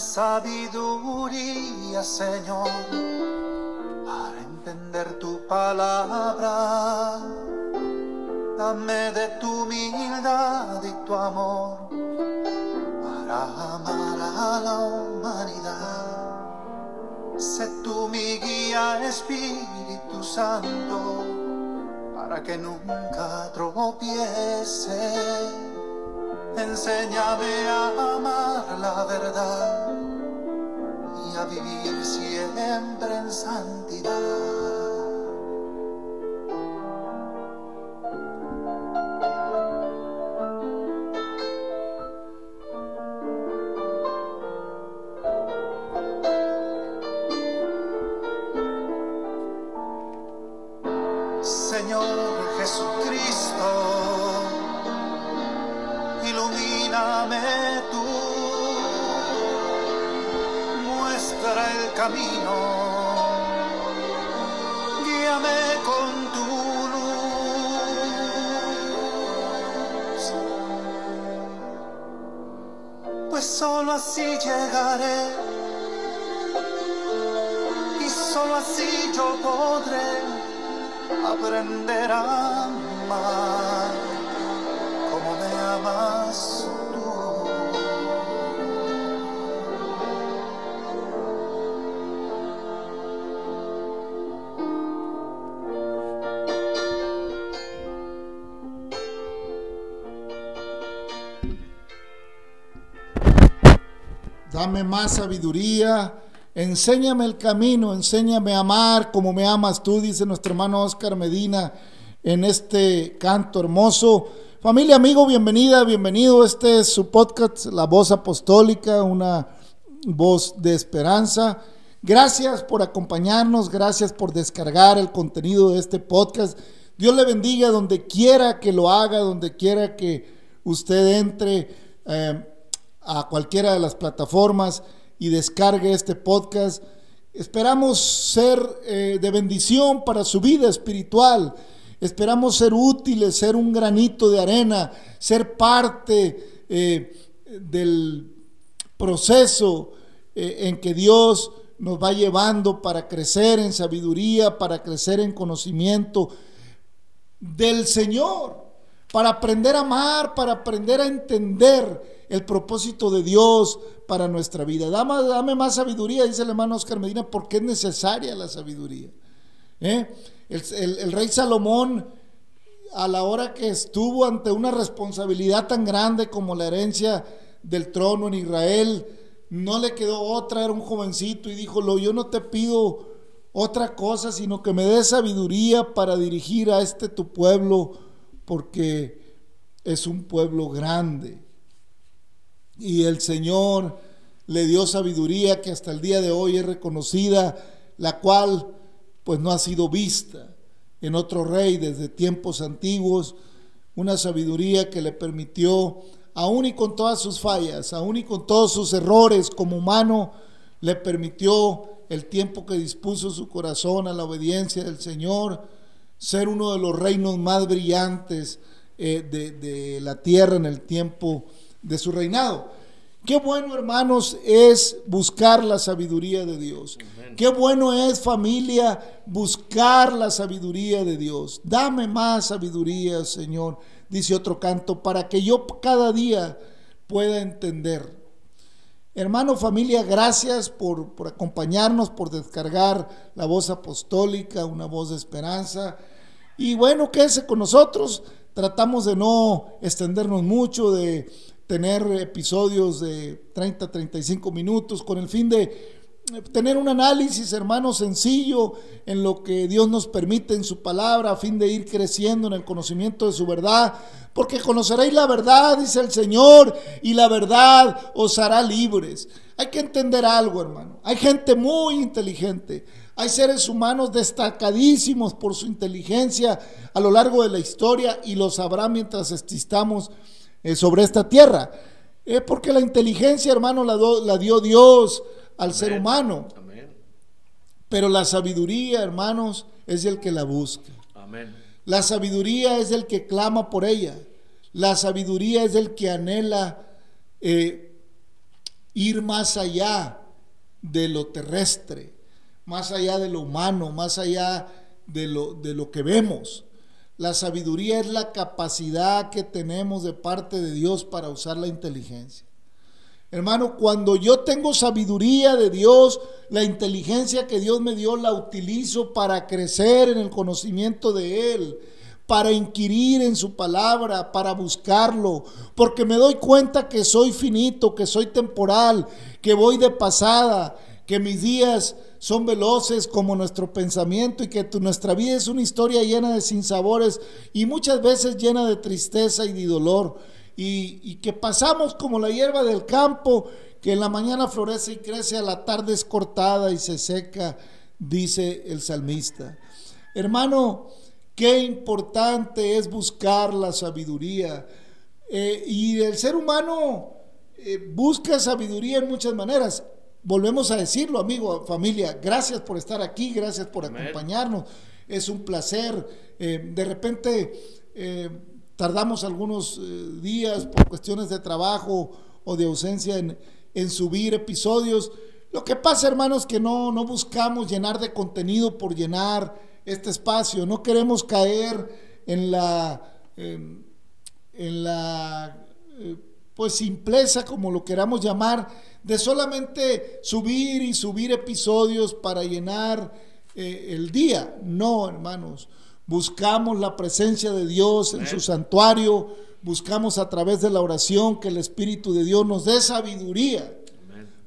Sabiduría, Señor, para entender tu palabra. Dame de tu humildad y tu amor para amar a la humanidad. Sé tú mi guía, Espíritu Santo, para que nunca tropiece Enséñame a amar la verdad siempre en santidad. así llegaré y solo así yo podré aprender a amar como me amas. Dame más sabiduría, enséñame el camino, enséñame a amar como me amas tú, dice nuestro hermano Oscar Medina en este canto hermoso. Familia, amigo, bienvenida, bienvenido. Este es su podcast, La Voz Apostólica, una voz de esperanza. Gracias por acompañarnos, gracias por descargar el contenido de este podcast. Dios le bendiga donde quiera que lo haga, donde quiera que usted entre. Eh, a cualquiera de las plataformas y descargue este podcast. Esperamos ser eh, de bendición para su vida espiritual. Esperamos ser útiles, ser un granito de arena, ser parte eh, del proceso eh, en que Dios nos va llevando para crecer en sabiduría, para crecer en conocimiento del Señor, para aprender a amar, para aprender a entender el propósito de Dios para nuestra vida. Dame, dame más sabiduría, dice el hermano Oscar Medina, porque es necesaria la sabiduría. ¿Eh? El, rey Salomón, a la hora que estuvo ante una responsabilidad tan grande como la herencia del trono en Israel, no le quedó otra, era un jovencito y dijo, yo no te pido otra cosa, sino que me des sabiduría para dirigir a este tu pueblo, porque es un pueblo grande. Y el Señor le dio sabiduría que hasta el día de hoy es reconocida, la cual pues no ha sido vista en otro rey desde tiempos antiguos, una sabiduría que le permitió, aún y con todas sus fallas, aún y con todos sus errores como humano, le permitió el tiempo que dispuso su corazón a la obediencia del Señor, ser uno de los reinos más brillantes eh, de, de la tierra en el tiempo de su reinado. Qué bueno, hermanos, es buscar la sabiduría de Dios. Qué bueno es, familia, buscar la sabiduría de Dios. Dame más sabiduría, Señor, dice otro canto, para que yo cada día pueda entender. Hermano, familia, gracias por, por acompañarnos, por descargar la voz apostólica, una voz de esperanza. Y bueno, quédese con nosotros. Tratamos de no extendernos mucho, de tener episodios de 30, 35 minutos con el fin de tener un análisis, hermano, sencillo en lo que Dios nos permite en su palabra, a fin de ir creciendo en el conocimiento de su verdad, porque conoceréis la verdad, dice el Señor, y la verdad os hará libres. Hay que entender algo, hermano. Hay gente muy inteligente. Hay seres humanos destacadísimos por su inteligencia a lo largo de la historia y lo sabrá mientras existamos eh, sobre esta tierra. Es porque la inteligencia, hermano, la dio Dios al ser humano. Pero la sabiduría, hermanos, es el que la busca. La sabiduría es el que clama por ella. La sabiduría es el que anhela eh, ir más allá de lo terrestre, más allá de lo humano, más allá de lo, de lo que vemos. La sabiduría es la capacidad que tenemos de parte de Dios para usar la inteligencia. Hermano, cuando yo tengo sabiduría de Dios, la inteligencia que Dios me dio la utilizo para crecer en el conocimiento de Él, para inquirir en su palabra, para buscarlo, porque me doy cuenta que soy finito, que soy temporal, que voy de pasada, que mis días son veloces como nuestro pensamiento y que nuestra vida es una historia llena de sinsabores y muchas veces llena de tristeza y de dolor. Y, y, que pasamos como la hierba del campo, que en la mañana florece y crece, a la tarde es cortada y se seca, dice el salmista. Hermano, qué importante es buscar la sabiduría. Eh, y el ser humano eh, busca sabiduría en muchas maneras. Volvemos a decirlo, amigo, familia, gracias por estar aquí, gracias por acompañarnos. Es un placer. Eh, de repente tardamos algunos días por cuestiones de trabajo o de ausencia en, subir episodios. Lo que pasa, hermanos, que no, no buscamos llenar de contenido por llenar este espacio. No queremos caer en la, en la eh, pues simpleza, como lo queramos llamar, de solamente subir y subir episodios para llenar eh, el día. No, hermanos. Buscamos la presencia de Dios en su santuario, buscamos a través de la oración que el Espíritu de Dios nos dé sabiduría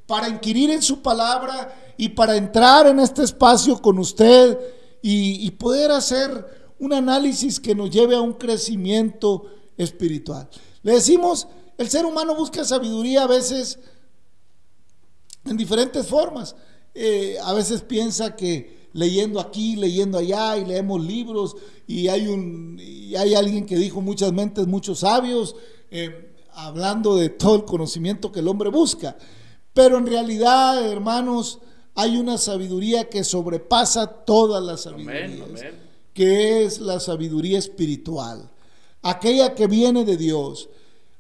para inquirir en su palabra y para entrar en este espacio con usted y, poder hacer un análisis que nos lleve a un crecimiento espiritual. Le decimos, el ser humano busca sabiduría a veces en diferentes formas. Eh, a veces piensa que leyendo aquí, leyendo allá y leemos libros y hay, un, y hay alguien que dijo muchas mentes, muchos sabios, eh, hablando de todo el conocimiento que el hombre busca. Pero en realidad, hermanos, hay una sabiduría que sobrepasa todas las sabidurías, que es la sabiduría espiritual, aquella que viene de Dios.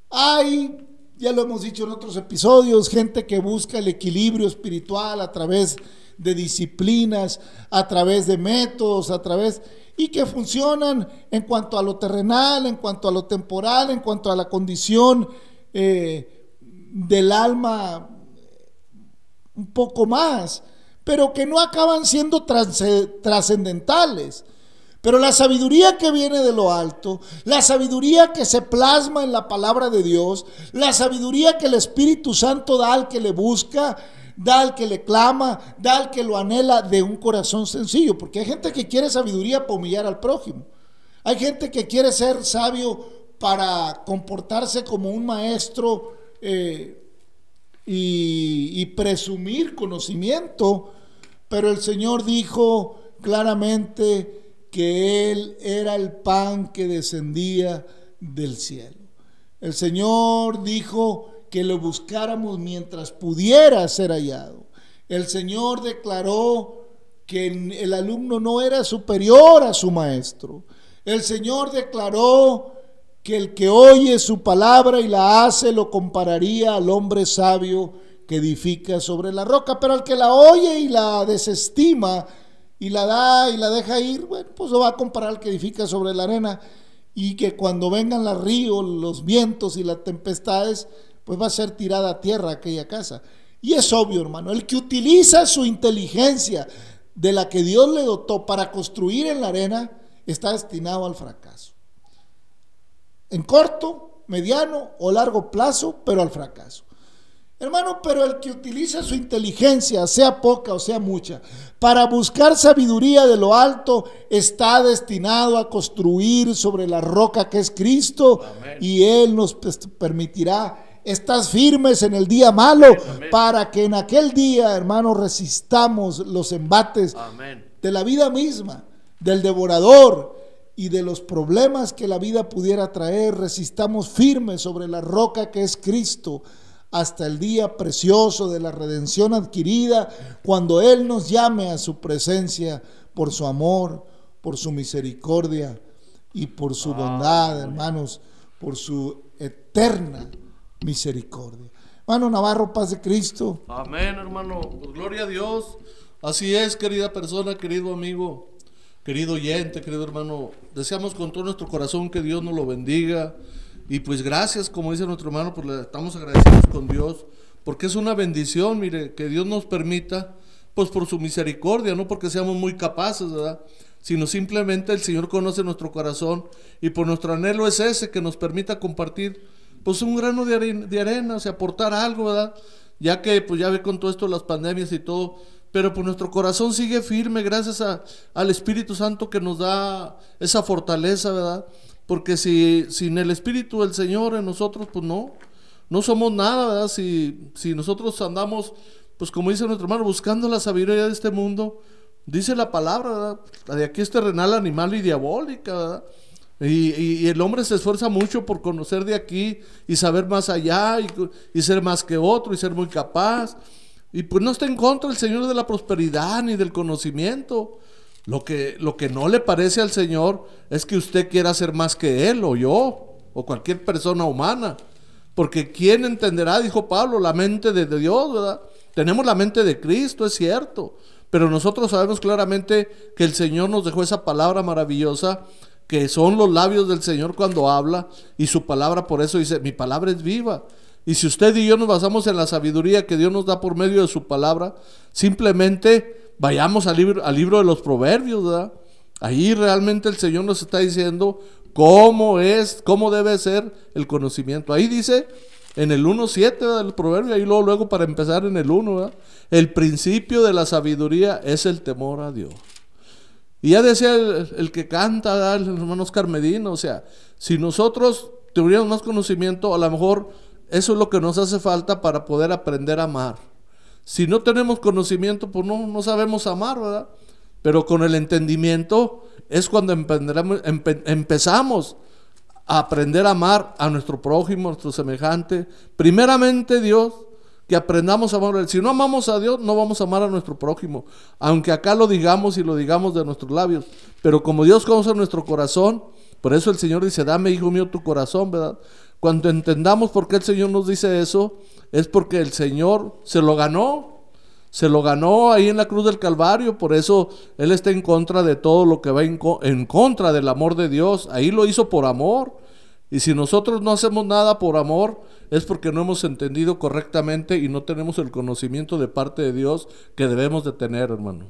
Hay, ya lo hemos dicho en otros episodios, gente que busca el equilibrio espiritual a través de disciplinas, a través de métodos, a través y que funcionan en cuanto a lo terrenal, en cuanto a lo temporal, en cuanto a la condición eh, del alma un poco más, pero que no acaban siendo trascendentales. Pero la sabiduría que viene de lo alto, la sabiduría que se plasma en la palabra de Dios, la sabiduría que el Espíritu Santo da al que le busca, da al que le clama, da al que lo anhela de un corazón sencillo. Porque hay gente que quiere sabiduría para humillar al prójimo. Hay gente que quiere ser sabio para comportarse como un maestro eh, y, presumir conocimiento, pero el Señor dijo claramente que Él era el pan que descendía del cielo. El Señor dijo que lo buscáramos mientras pudiera ser hallado. El Señor declaró que el alumno no era superior a su maestro. El Señor declaró que el que oye su palabra y la hace lo compararía al hombre sabio que edifica sobre la roca, pero al que la oye y la desestima y la da y la deja ir, bueno, pues lo va a comparar al que edifica sobre la arena y que cuando vengan los ríos, los vientos y las tempestades, pues va a ser tirada a tierra aquella casa. Y es obvio, hermano, el que utiliza su inteligencia de la que Dios le dotó para construir en la arena, está destinado al fracaso en corto, mediano o largo plazo, pero al fracaso. Hermano, pero el que utiliza su inteligencia, sea poca o sea mucha, para buscar sabiduría de lo alto, está destinado a construir sobre la roca que es Cristo y Él nos permitirá estar firmes en el día malo para que en aquel día, hermano, resistamos los embates de la vida misma, del devorador, y de los problemas que la vida pudiera traer, resistamos firmes sobre la roca que es Cristo hasta el día precioso de la redención adquirida, cuando Él nos llame a su presencia por su amor, por su misericordia y por su bondad, hermanos, por su eterna misericordia. Hermano Navarro, paz de Cristo. Amén, hermano. Pues gloria a Dios. Así es, querida persona, querido amigo, querido oyente, querido hermano. Deseamos con todo nuestro corazón que Dios nos lo bendiga. Y pues gracias, como dice nuestro hermano, pues le estamos agradecidos con Dios, porque es una bendición, mire, que Dios nos permita, pues por su misericordia, no porque seamos muy capaces, ¿verdad? Sino simplemente el Señor conoce nuestro corazón y por nuestro anhelo es ese que nos permita compartir pues un grano de arena, de arena, o sea, aportar algo, ¿verdad? Ya que pues ya ve con todo esto las pandemias y todo, pero pues nuestro corazón sigue firme gracias a, al Espíritu Santo que nos da esa fortaleza, ¿verdad? Porque si sin el Espíritu del Señor en nosotros, pues no, no somos nada, ¿verdad? Si, si nosotros andamos, pues como dice nuestro hermano, buscando la sabiduría de este mundo, dice la palabra. La de aquí es terrenal, animal y diabólica, ¿verdad? Y, el hombre se esfuerza mucho por conocer de aquí y saber más allá y, ser más que otro y ser muy capaz. Y pues no está en contra el Señor de la prosperidad ni del conocimiento. Lo que, lo que no le parece al Señor es que usted quiera ser más que Él o yo o cualquier persona humana. Porque ¿quién entenderá, dijo Pablo, la mente de Dios, ¿verdad? Tenemos la mente de Cristo, es cierto. Pero nosotros sabemos claramente que el Señor nos dejó esa palabra maravillosa que son los labios del Señor cuando habla y su palabra por eso dice, mi palabra es viva. Y si usted y yo nos basamos en la sabiduría que Dios nos da por medio de su palabra, simplemente vayamos al libro, al libro de los proverbios, ¿verdad? Ahí realmente el Señor nos está diciendo cómo es, cómo debe ser el conocimiento. Ahí dice en el 1.7 del proverbio, ahí luego, luego para empezar en el 1, el principio de la sabiduría es el temor a Dios. Y ya decía el, que canta, el hermano Oscar Medina, o sea, si nosotros tuviéramos más conocimiento, a lo mejor eso es lo que nos hace falta para poder aprender a amar. Si no tenemos conocimiento, pues no, no sabemos amar, ¿verdad? Pero con el entendimiento es cuando empezamos a aprender a amar a nuestro prójimo, a nuestro semejante. Primeramente Dios, que aprendamos a amar. Si no amamos a Dios, no vamos a amar a nuestro prójimo. Aunque acá lo digamos y lo digamos de nuestros labios. Pero como Dios conoce nuestro corazón, por eso el Señor dice, dame, hijo mío, tu corazón, ¿verdad? Cuando entendamos por qué el Señor nos dice eso, es porque el Señor se lo ganó. Se lo ganó ahí en la cruz del Calvario, por eso Él está en contra de todo lo que va en, contra del amor de Dios. Ahí lo hizo por amor. Y si nosotros no hacemos nada por amor, es porque no hemos entendido correctamente y no tenemos el conocimiento de parte de Dios que debemos de tener, hermano.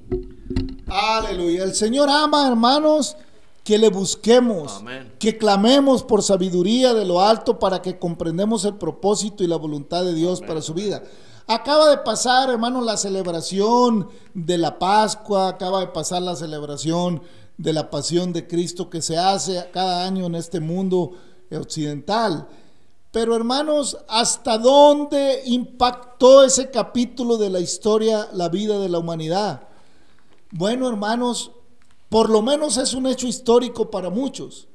Aleluya. El Señor ama, hermanos, que le busquemos, que clamemos por sabiduría de lo alto para que comprendamos el propósito y la voluntad de Dios para su vida. Acaba de pasar, hermanos, la celebración de la Pascua, acaba de pasar la celebración de la pasión de Cristo que se hace cada año en este mundo occidental. Pero hermanos, ¿hasta dónde impactó ese capítulo de la historia la vida de la humanidad? Bueno, hermanos, por lo menos es un hecho histórico para muchos.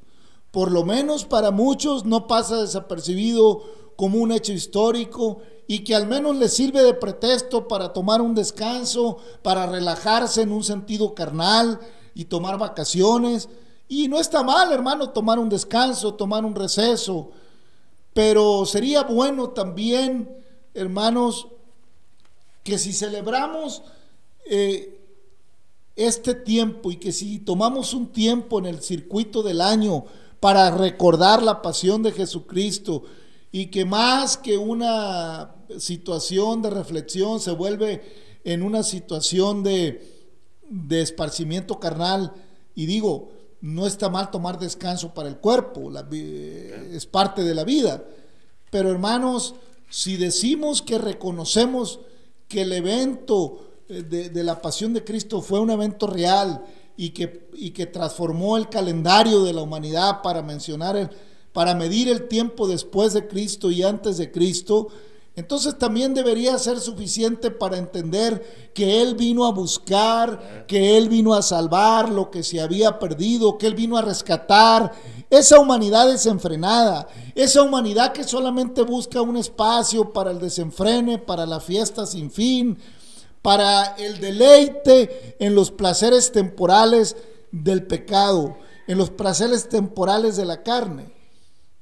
Por lo menos para muchos no pasa desapercibido como un hecho histórico y que al menos les sirve de pretexto para tomar un descanso, para relajarse en un sentido carnal y tomar vacaciones. Y no está mal, hermano, tomar un descanso, tomar un receso, pero sería bueno también, hermanos, que si celebramos eh, este tiempo y que si tomamos un tiempo en el circuito del año para recordar la pasión de Jesucristo y que más que una situación de reflexión se vuelve en una situación de, de esparcimiento carnal, y digo, no está mal tomar descanso para el cuerpo, es parte de la vida. Pero hermanos, si decimos que reconocemos que el evento eh, de, la pasión de Cristo fue un evento real y que, y que transformó el calendario de la humanidad para mencionar, el, para medir el tiempo después de Cristo y antes de Cristo, entonces también debería ser suficiente para entender que Él vino a buscar, que Él vino a salvar lo que se había perdido, que Él vino a rescatar esa humanidad desenfrenada, esa humanidad que solamente busca un espacio para el desenfrene, para la fiesta sin fin, para el deleite en los placeres temporales del pecado, en los placeres temporales de la carne.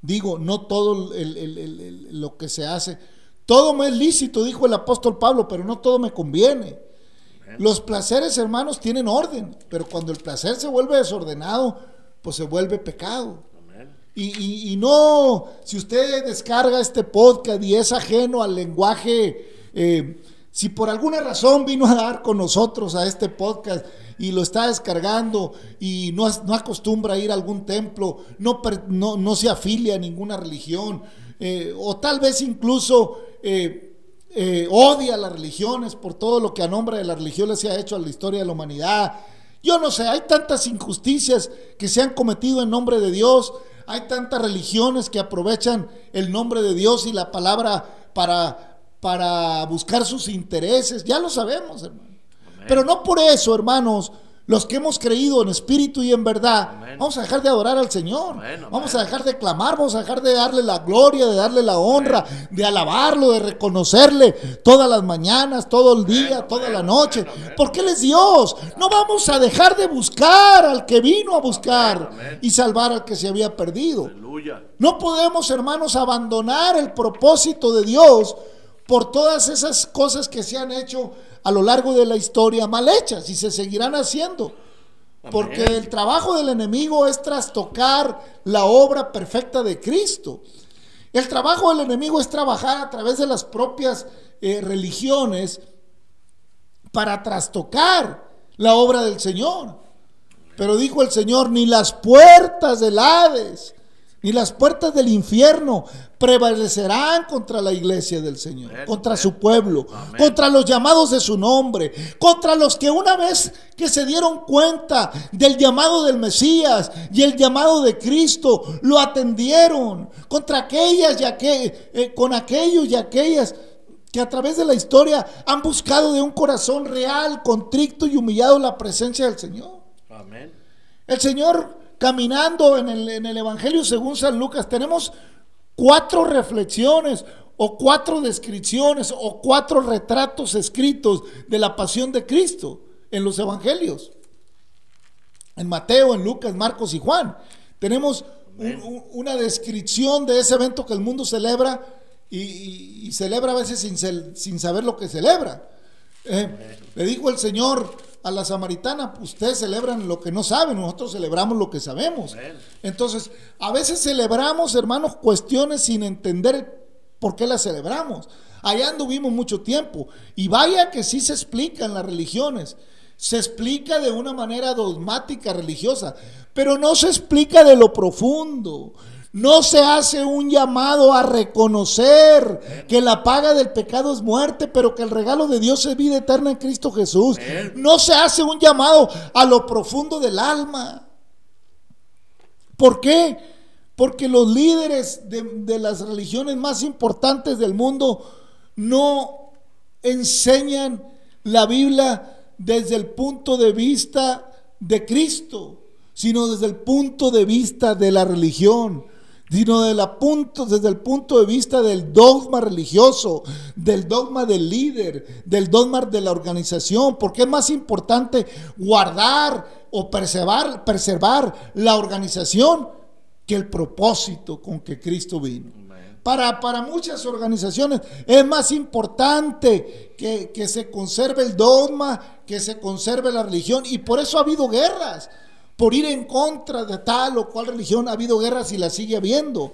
Digo, no todo lo que se hace Todo me es lícito, dijo el apóstol Pablo, pero no todo me conviene. Los placeres, hermanos, tienen orden, pero cuando el placer se vuelve desordenado, pues se vuelve pecado. Y, y- y no, si usted descarga este podcast y es ajeno al lenguaje, eh, si por alguna razón vino a dar con nosotros a este podcast y lo está descargando y no, no acostumbra a ir a algún templo, no, no, no se afilia a ninguna religión, eh, o tal vez incluso eh, eh, odia las religiones por todo lo que a nombre de la religión se ha hecho a la historia de la humanidad. Yo no sé, hay tantas injusticias que se han cometido en nombre de Dios, hay tantas religiones que aprovechan el nombre de Dios y la palabra para, para buscar sus intereses, ya lo sabemos, hermano. Pero no por eso, hermanos, los que hemos creído en espíritu y en verdad, Amén. vamos a dejar de adorar al Señor. Amén. Vamos a dejar de clamar, vamos a dejar de darle la gloria, de darle la honra, de alabarlo, de reconocerle todas las mañanas, todo el día, toda la noche. Porque Él es Dios. No vamos a dejar de buscar al que vino a buscar y salvar al que se había perdido. Aleluya. No podemos, hermanos, abandonar el propósito de Dios por todas esas cosas que se han hecho a lo largo de la historia mal hechas y se seguirán haciendo. Porque el trabajo del enemigo es trastocar la obra perfecta de Cristo. El trabajo del enemigo es trabajar a través de las propias eh, religiones para trastocar la obra del Señor. Pero dijo el Señor, ni las puertas del Hades, ni las puertas del infierno prevalecerán contra la iglesia del Señor, Amén, contra amén. su pueblo, Amén. contra los llamados de su nombre, contra los que una vez que se dieron cuenta del llamado del Mesías y el llamado de Cristo, lo atendieron, contra aquellas y aquel- eh, con aquellos y aquellas que a través de la historia han buscado de un corazón real, contrito y humillado la presencia del Señor. Amén. El Señor caminando en el, en el Evangelio según San Lucas, tenemos cuatro reflexiones o cuatro descripciones o cuatro retratos escritos de la pasión de Cristo en los Evangelios. En Mateo, en Lucas, Marcos y Juan. Tenemos un- un- una descripción de ese evento que el mundo celebra y, y- y celebra a veces sin saber lo que celebra. Eh, le dijo el Señor a la samaritana, ustedes celebran lo que no saben, nosotros celebramos lo que sabemos. Entonces, a veces celebramos, hermanos, cuestiones sin entender por qué las celebramos. Allá anduvimos mucho tiempo y vaya que sí se explica en las religiones. Se explica de una manera dogmática religiosa, pero no se explica de lo profundo. No se hace un llamado a reconocer que la paga del pecado es muerte, pero que el regalo de Dios es vida eterna en Cristo Jesús. No se hace un llamado a lo profundo del alma. ¿Por qué? Porque los líderes de, de las religiones más importantes del mundo no enseñan la Biblia desde el punto de vista de Cristo, sino desde el punto de vista de la religión, sino de la punto, desde el punto de vista del dogma religioso, del dogma del líder, del dogma de la organización, porque es más importante guardar o preservar, preservar la organización que el propósito con que Cristo vino. Para, para muchas organizaciones es más importante que, que se conserve el dogma, que se conserve la religión, y por eso ha habido guerras, por ir en contra de tal o cual religión ha habido guerras y la sigue habiendo.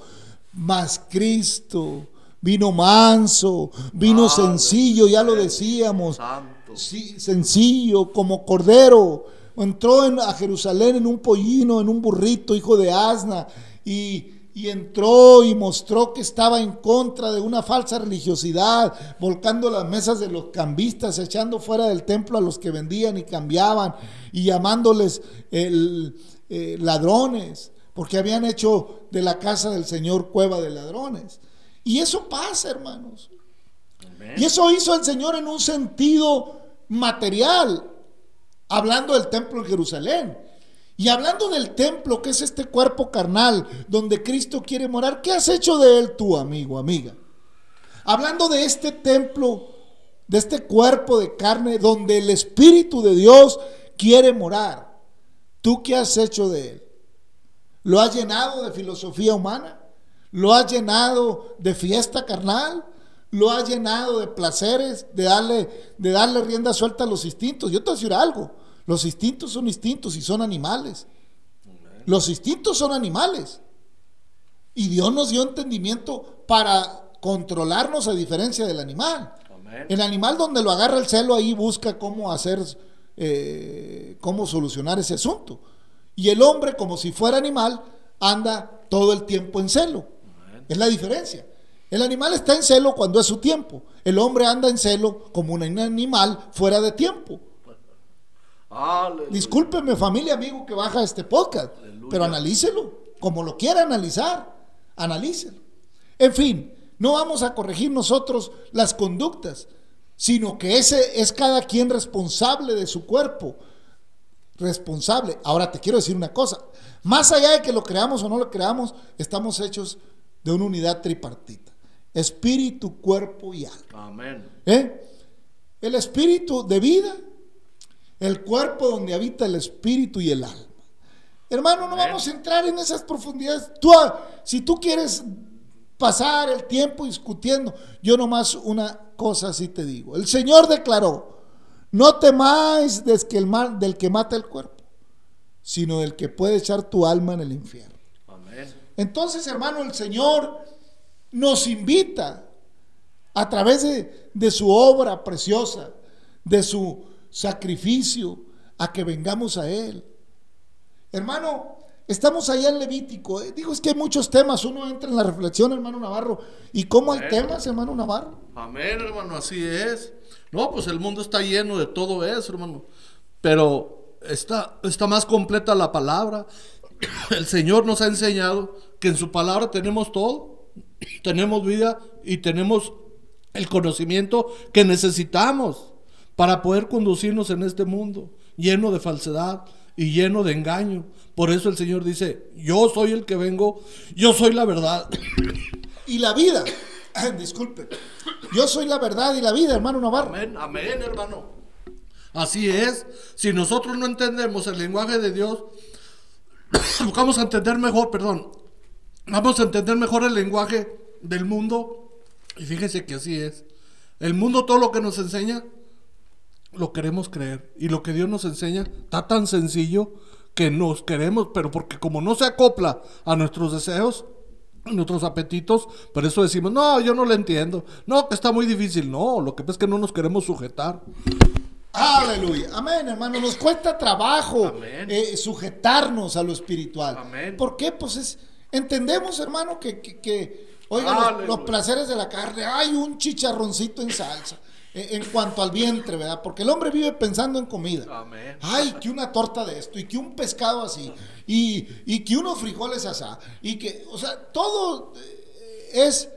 Mas Cristo vino manso, vino sencillo, ya lo decíamos, Santo. Sí, sencillo, como cordero. Entró en- a Jerusalén en un pollino, en un burrito, hijo de asna, y, y entró y mostró que estaba en contra de una falsa religiosidad, volcando las mesas de los cambistas, echando fuera del templo a los que vendían y cambiaban, y llamándoles el, eh, ladrones, porque habían hecho de la casa del Señor cueva de ladrones. Y eso pasa, hermanos. Amén. Y eso hizo el Señor en un sentido material, hablando del templo en Jerusalén. Y hablando del templo, que es este cuerpo carnal donde Cristo quiere morar, ¿qué has hecho de él tú, amigo, amiga? Hablando de este templo, de este cuerpo de carne donde el Espíritu de Dios quiere morar, ¿tú qué has hecho de él? ¿Lo has llenado de filosofía humana? ¿Lo has llenado de fiesta carnal? lo ha llenado de placeres, de darle, de darle rienda suelta a los instintos. Yo te voy a decir algo, los instintos son instintos y son animales. Los instintos son animales. Y Dios nos dio entendimiento para controlarnos a diferencia del animal. El animal donde lo agarra el celo ahí busca cómo hacer, eh, cómo solucionar ese asunto. Y el hombre, como si fuera animal, anda todo el tiempo en celo. Es la diferencia. El animal está en celo cuando es su tiempo. El hombre anda en celo como un animal fuera de tiempo. Aleluya. Discúlpeme familia, amigo que baja este podcast, Aleluya. pero analícelo, como lo quiera analizar, analícelo. En fin, no vamos a corregir nosotros las conductas, sino que ese es cada quien responsable de su cuerpo. Responsable. Ahora te quiero decir una cosa, más allá de que lo creamos o no lo creamos, estamos hechos de una unidad tripartita. Espíritu, cuerpo y alma. Amén. ¿Eh? El espíritu de vida, el cuerpo donde habita el espíritu y el alma. Hermano, no vamos a entrar en esas profundidades. Tú, ah, si tú quieres pasar el tiempo discutiendo, yo nomás una cosa así te digo. El Señor declaró, no temáis que el mal- del que mata el cuerpo, sino del que puede echar tu alma en el infierno. Amén. Entonces, hermano, el Señor nos invita a través de, de su obra preciosa, de su sacrificio, a que vengamos a Él. Hermano, estamos allá en Levítico. eh. Digo, es que hay muchos temas. Uno entra en la reflexión, hermano Navarro. ¿Y cómo hay Amén. temas, hermano Navarro? Amén, hermano, así es. No, pues el mundo está lleno de todo eso, hermano. Pero está, está más completa la palabra. El Señor nos ha enseñado que en su palabra tenemos todo. Tenemos vida y tenemos el conocimiento que necesitamos para poder conducirnos en este mundo lleno de falsedad y lleno de engaño. Por eso el Señor dice, yo soy el que vengo, yo soy la verdad. Y la vida. Disculpe. Yo soy la verdad y la vida, hermano Navarro. Amén, amén, hermano. Así es. Si nosotros no entendemos el lenguaje de Dios, vamos a entender mejor, perdón, vamos a entender mejor el lenguaje del mundo. Y fíjese que así es. El mundo todo lo que nos enseña, lo queremos creer. Y lo que Dios nos enseña está tan sencillo que nos queremos, pero porque como no se acopla a nuestros deseos, a nuestros apetitos, por eso decimos, no, yo no lo entiendo. No, que está muy difícil. No, lo que pasa es que no nos queremos sujetar. Aleluya. Amén, hermano. Nos cuesta trabajo eh, sujetarnos a lo espiritual. Amén. ¿Por qué? Pues es, entendemos, hermano, que, que, que, oiga, los, Aleluya. los placeres de la carne, hay un chicharroncito en salsa. En cuanto al vientre, ¿verdad? Porque el hombre vive pensando en comida. Amén. Ay, que una torta de esto, y que un pescado así, y, y que unos frijoles así, y que, o sea, todo eh, es,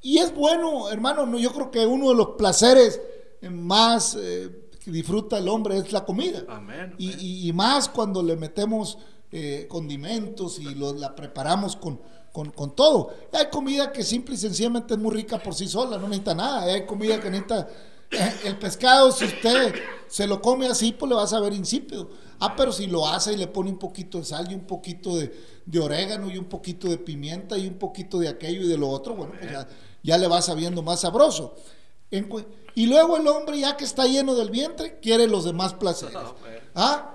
y es bueno, hermano, no, yo creo que uno de los placeres eh, más eh, que disfruta el hombre es la comida. Amén, Y, amén. y- y más cuando le metemos eh, condimentos y lo- la preparamos con, con, con todo. Hay comida que simple y sencillamente es muy rica por sí sola, no necesita nada. Hay comida que necesita... eh, El pescado, si usted se lo come así, pues le va a saber insípido. Ah, pero si lo hace y le pone un poquito de sal y un poquito de, de orégano y un poquito de pimienta y un poquito de aquello y de lo otro, bueno, pues ya, ya le va sabiendo más sabroso. En y luego el hombre, ya que está lleno del vientre, quiere los demás placeres. ¿Ah?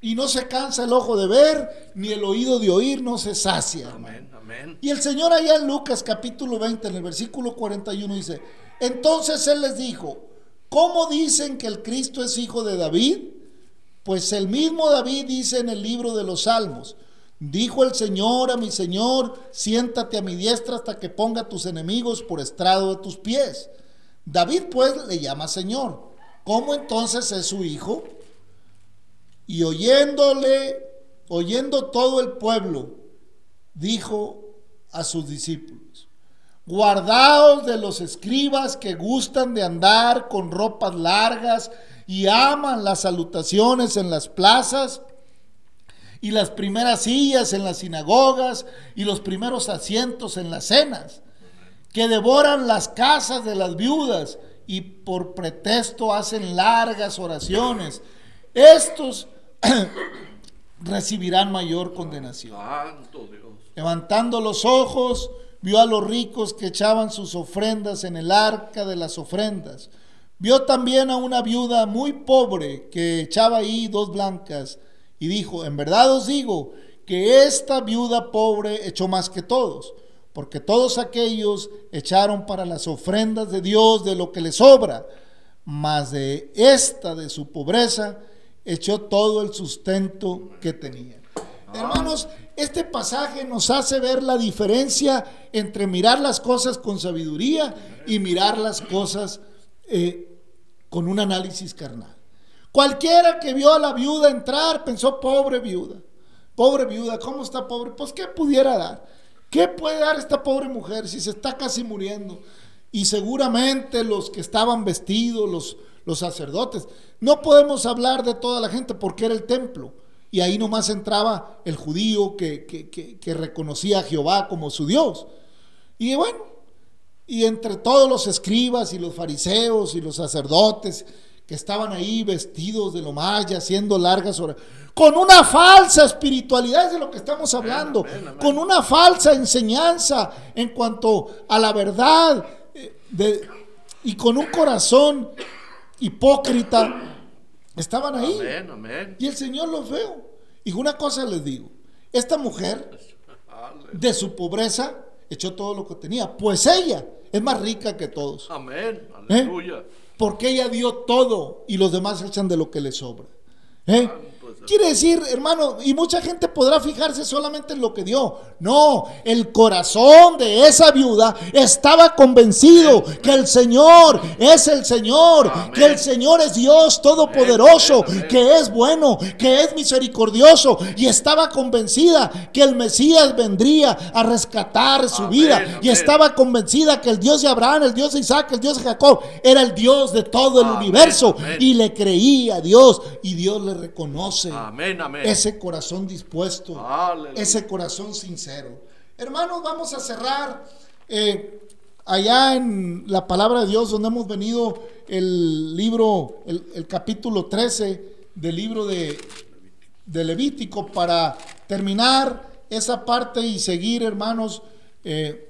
Y no se cansa el ojo de ver, ni el oído de oír, no se sacia. hermano. Amén, amén. Y el Señor allá en Lucas capítulo 20, en el versículo 41 dice, entonces Él les dijo, ¿cómo dicen que el Cristo es hijo de David? Pues el mismo David dice en el libro de los Salmos, dijo el Señor a mi Señor, siéntate a mi diestra hasta que ponga tus enemigos por estrado de tus pies. David pues le llama Señor. ¿Cómo entonces es su hijo? Y oyéndole, oyendo todo el pueblo, dijo a sus discípulos, guardaos de los escribas que gustan de andar con ropas largas y aman las salutaciones en las plazas y las primeras sillas en las sinagogas y los primeros asientos en las cenas, que devoran las casas de las viudas y por pretexto hacen largas oraciones. Estos recibirán mayor condenación levantando los ojos, vio a los ricos que echaban sus ofrendas en el arca de las ofrendas. Vio también a una viuda muy pobre que echaba ahí dos blancas y dijo, en verdad os digo que esta viuda pobre echó más que todos, porque todos aquellos echaron para las ofrendas de Dios de lo que les sobra, mas de esta de su pobreza echó todo el sustento que tenía. Hermanos, este pasaje nos hace ver la diferencia entre mirar las cosas con sabiduría y mirar las cosas eh, con un análisis carnal. Cualquiera que vio a la viuda entrar pensó, pobre viuda, pobre viuda, ¿cómo está pobre? Pues ¿qué pudiera dar? ¿Qué puede dar esta pobre mujer si se está casi muriendo? Y seguramente los que estaban vestidos, los, los sacerdotes, no podemos hablar de toda la gente porque era el templo. Y ahí nomás entraba el judío que, que reconocía a Jehová como su Dios. Y bueno, y entre todos los escribas y los fariseos y los sacerdotes que estaban ahí vestidos de lo más y haciendo largas horas, con una falsa espiritualidad, es de lo que estamos hablando, con una falsa enseñanza en cuanto a la verdad eh, y con un corazón hipócrita, estaban ahí. Y el Señor los veo. Y una cosa les digo, esta mujer de su pobreza echó todo lo que tenía, pues ella es más rica que todos. Amén, ¿Eh? aleluya. Porque ella dio todo y los demás echan de lo que les sobra. ¿Eh? Quiere decir, hermano, y mucha gente podrá fijarse solamente en lo que dio. No, el corazón de esa viuda estaba convencido que el Señor es el Señor, que el Señor es Dios todopoderoso, que es bueno, que es misericordioso. Y estaba convencida que el Mesías vendría a rescatar su vida. Y estaba convencida que el Dios de Abraham, el Dios de Isaac, el Dios de Jacob, era el Dios de todo el universo. Y le creía a Dios y Dios le reconoce. Amén, amén. Ese corazón dispuesto, Aleluya. ese corazón sincero. Hermanos, vamos a cerrar eh, allá en la palabra de Dios, donde hemos venido el libro, el, el capítulo 13 del libro de, de Levítico, para terminar esa parte y seguir, hermanos. eh,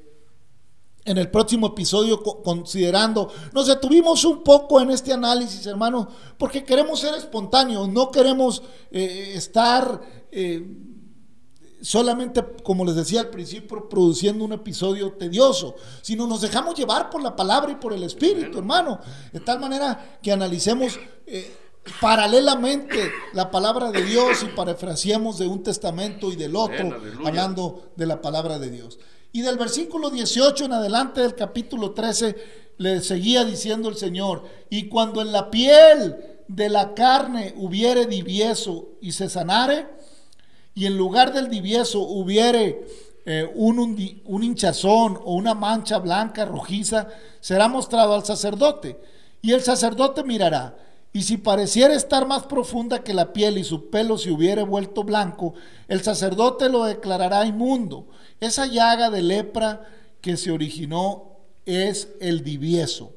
en el próximo episodio co- considerando. Nos detuvimos un poco en este análisis, hermanos, porque queremos ser espontáneos, no queremos eh, estar eh, solamente, como les decía al principio, produciendo un episodio tedioso, sino nos dejamos llevar por la palabra y por el Espíritu, hermano, de tal manera que analicemos... eh, paralelamente la palabra de Dios y parafraseamos de un testamento y del otro, hablando de la palabra de Dios. Y del versículo 18 en adelante del capítulo 13 le seguía diciendo el Señor, y cuando en la piel de la carne hubiere divieso y se sanare, y en lugar del divieso hubiere eh, un, hundi- un hinchazón o una mancha blanca rojiza, será mostrado al sacerdote. Y el sacerdote mirará. Y si pareciera estar más profunda que la piel y su pelo se hubiere vuelto blanco, el sacerdote lo declarará inmundo. Esa llaga de lepra que se originó es el divieso.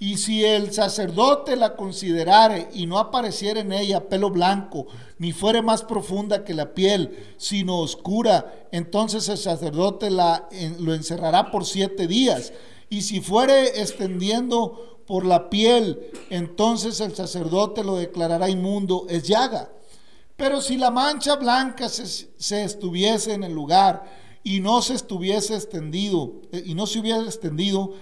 Y si el sacerdote la considerare y no apareciera en ella pelo blanco, ni fuere más profunda que la piel, sino oscura, entonces el sacerdote la, lo encerrará por siete días. Y si fuere extendiendo por la piel, entonces el sacerdote lo declarará inmundo, es llaga. Pero si la mancha blanca se, se estuviese en el lugar y no se estuviese extendido, eh, y no se hubiera extendido,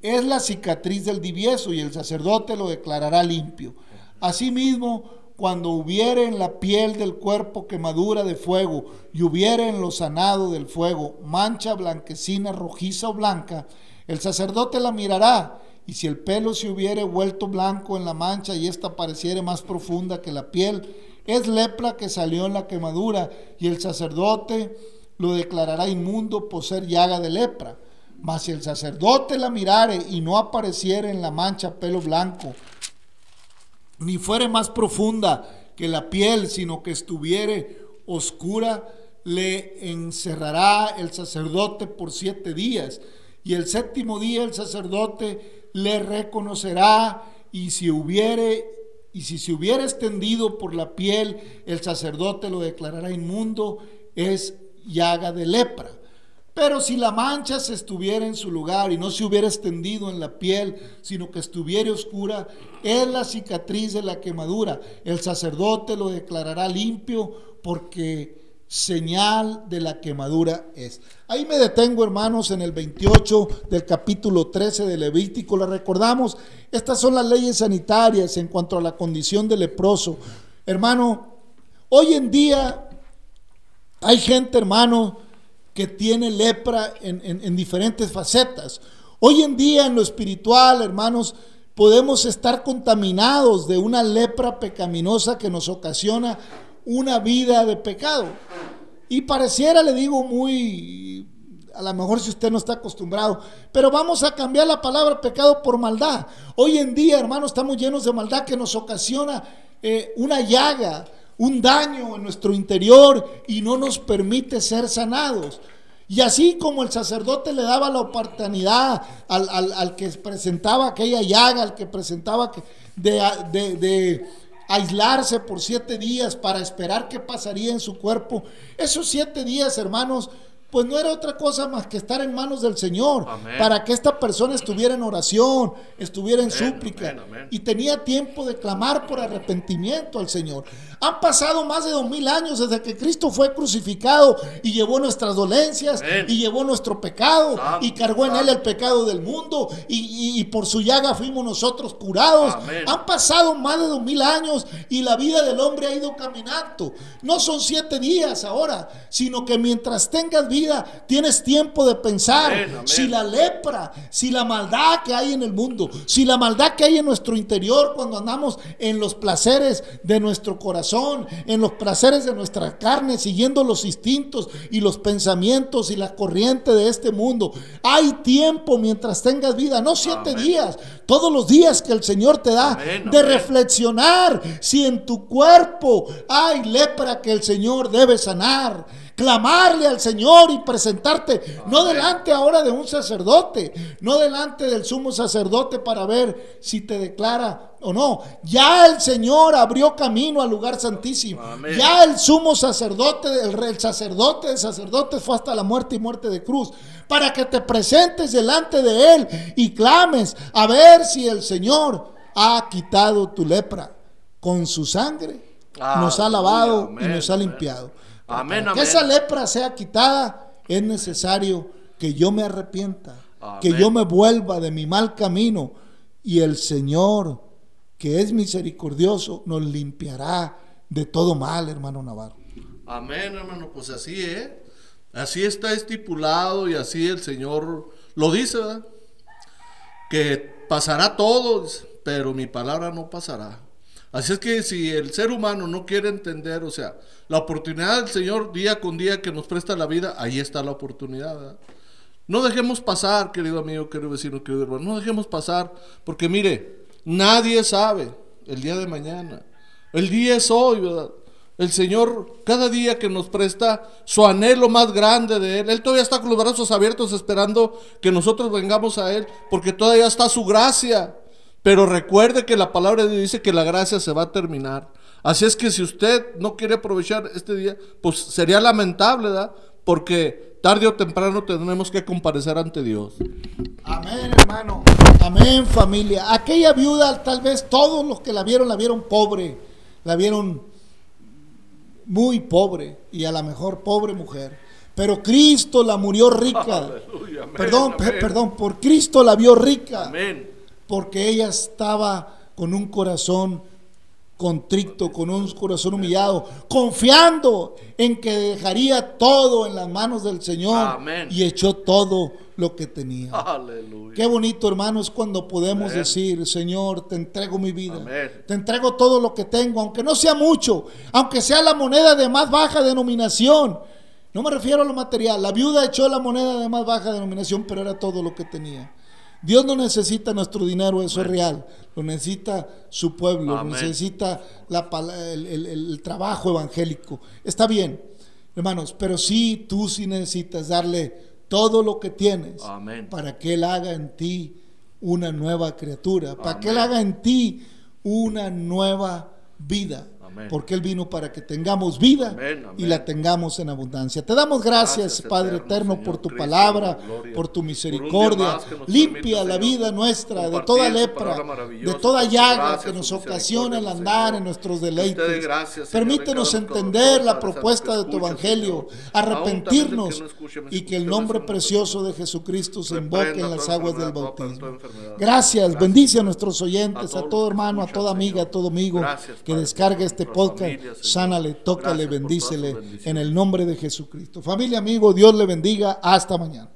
es la cicatriz del divieso y el sacerdote lo declarará limpio. Asimismo, cuando hubiere en la piel del cuerpo quemadura de fuego y hubiere en lo sanado del fuego mancha blanquecina, rojiza o blanca, el sacerdote la mirará y si el pelo se hubiere vuelto blanco en la mancha y ésta pareciere más profunda que la piel, es lepra que salió en la quemadura y el sacerdote lo declarará inmundo por ser llaga de lepra. Mas si el sacerdote la mirare y no apareciere en la mancha pelo blanco, ni fuere más profunda que la piel, sino que estuviere oscura, le encerrará el sacerdote por siete días. Y el séptimo día el sacerdote le reconocerá y si hubiere y si se hubiera extendido por la piel, el sacerdote lo declarará inmundo, es llaga de lepra. Pero si la mancha se estuviera en su lugar y no se hubiera extendido en la piel, sino que estuviera oscura, es la cicatriz de la quemadura. El sacerdote lo declarará limpio porque señal de la quemadura es. Ahí me detengo, hermanos, en el 28 del capítulo 13 de Levítico. La recordamos, estas son las leyes sanitarias en cuanto a la condición del leproso. Hermano, hoy en día hay gente, hermano, que tiene lepra en, diferentes facetas. Hoy en día en lo espiritual, hermanos, podemos estar contaminados de una lepra pecaminosa que nos ocasiona una vida de pecado. Y pareciera, le digo, muy, a lo mejor si usted no está acostumbrado, pero vamos a cambiar la palabra pecado por maldad. Hoy en día, hermanos, estamos llenos de maldad que nos ocasiona eh, una llaga, un daño en nuestro interior y no nos permite ser sanados. Y así como el sacerdote le daba la oportunidad al, que presentaba aquella llaga, al que presentaba que, de, de aislarse por siete días para esperar qué pasaría en su cuerpo, esos siete días, hermanos, pues no era otra cosa más que estar en manos del Señor, para que esta persona estuviera en oración, estuviera en súplica y tenía tiempo de clamar por arrepentimiento al Señor. Han pasado más de dos mil años desde que Cristo fue crucificado y llevó nuestras dolencias y llevó nuestro pecado y cargó en él el pecado del mundo y, por su llaga fuimos nosotros curados. Han pasado más de dos mil años y la vida del hombre ha ido caminando. No son siete días ahora, sino que mientras tengas vida tienes tiempo de pensar. Si la lepra, si la maldad que hay en el mundo, si la maldad que hay en nuestro interior cuando andamos en los placeres de nuestro corazón en los placeres de nuestra carne, siguiendo los instintos y los pensamientos y la corriente de este mundo. Hay tiempo mientras tengas vida, no siete días, todos los días que el Señor te da de reflexionar si en tu cuerpo hay lepra que el Señor debe sanar clamarle al Señor y presentarte, no delante ahora de un sacerdote, no delante del sumo sacerdote para ver si te declara o no. Ya el Señor abrió camino al lugar santísimo. Ya el sumo sacerdote, el, el sacerdote de sacerdotes fue hasta la muerte y muerte de cruz. Para que te presentes delante de Él y clames a ver si el Señor ha quitado tu lepra. Con su sangre nos ha lavado y nos ha limpiado. Amén, que esa lepra sea quitada, es necesario que yo me arrepienta, que yo me vuelva de mi mal camino y el Señor, que es misericordioso, nos limpiará de todo mal, hermano Navarro. Amén, hermano, pues así es. Así está estipulado y así el Señor lo dice, ¿verdad? Que pasará todo, pero mi palabra no pasará. Así es que si el ser humano no quiere entender, o sea, la oportunidad del Señor día con día que nos presta la vida, ahí está la oportunidad. No dejemos pasar, querido amigo, querido vecino, querido hermano, no dejemos pasar, porque mire, nadie sabe el día de mañana. El día es hoy, ¿verdad? El Señor, cada día que nos presta su anhelo más grande de Él, Él todavía está con los brazos abiertos esperando que nosotros vengamos a Él, porque todavía está su gracia. Pero recuerde que la palabra de Dios dice que la gracia se va a terminar. Así es que si usted no quiere aprovechar este día, pues sería lamentable, ¿verdad? Porque tarde o temprano tendremos que comparecer ante Dios. Amén, hermano. Amén, familia. Aquella viuda, tal vez todos los que la vieron, la vieron pobre. La vieron muy pobre y a la mejor pobre mujer. Pero Cristo la murió rica. perdón, perdón, por Cristo la vio rica. Amén porque ella estaba con un corazón contrito, con un corazón humillado, confiando en que dejaría todo en las manos del Señor y echó todo lo que tenía. Aleluya. Qué bonito, hermanos, cuando podemos decir, Señor, te entrego mi vida, te entrego todo lo que tengo, aunque no sea mucho, aunque sea la moneda de más baja denominación. No me refiero a lo material, la viuda echó la moneda de más baja denominación, pero era todo lo que tenía. Dios no necesita nuestro dinero, eso es real. Lo necesita su pueblo, lo necesita la, el, trabajo evangélico. Está bien, hermanos, pero sí, tú sí necesitas darle todo lo que tienes para que Él haga en ti una nueva criatura, para que Él haga en ti una nueva vida. Amén. porque Él vino para que tengamos vida Amén, amén. y la tengamos en abundancia. Te damos gracias, Gracias, Padre eterno Señor por tu Cristo, palabra, por tu misericordia. Limpia la vida nuestra de toda lepra, de toda llaga que nos ocasiona el Señor. andar en nuestros deleites. gracias, Señor, Permítenos entender de la propuesta de tu evangelio, arrepentirnos y que el nombre Señor, precioso de Jesucristo se invoque en las aguas del bautismo. Gracias, bendice a nuestros oyentes, a, todo hermano, a toda amiga, a todo amigo que descargue este podcast. Sánale, tócale, Gracias bendícele en el nombre de Jesucristo. Familia, amigo, Dios le bendiga. Hasta mañana.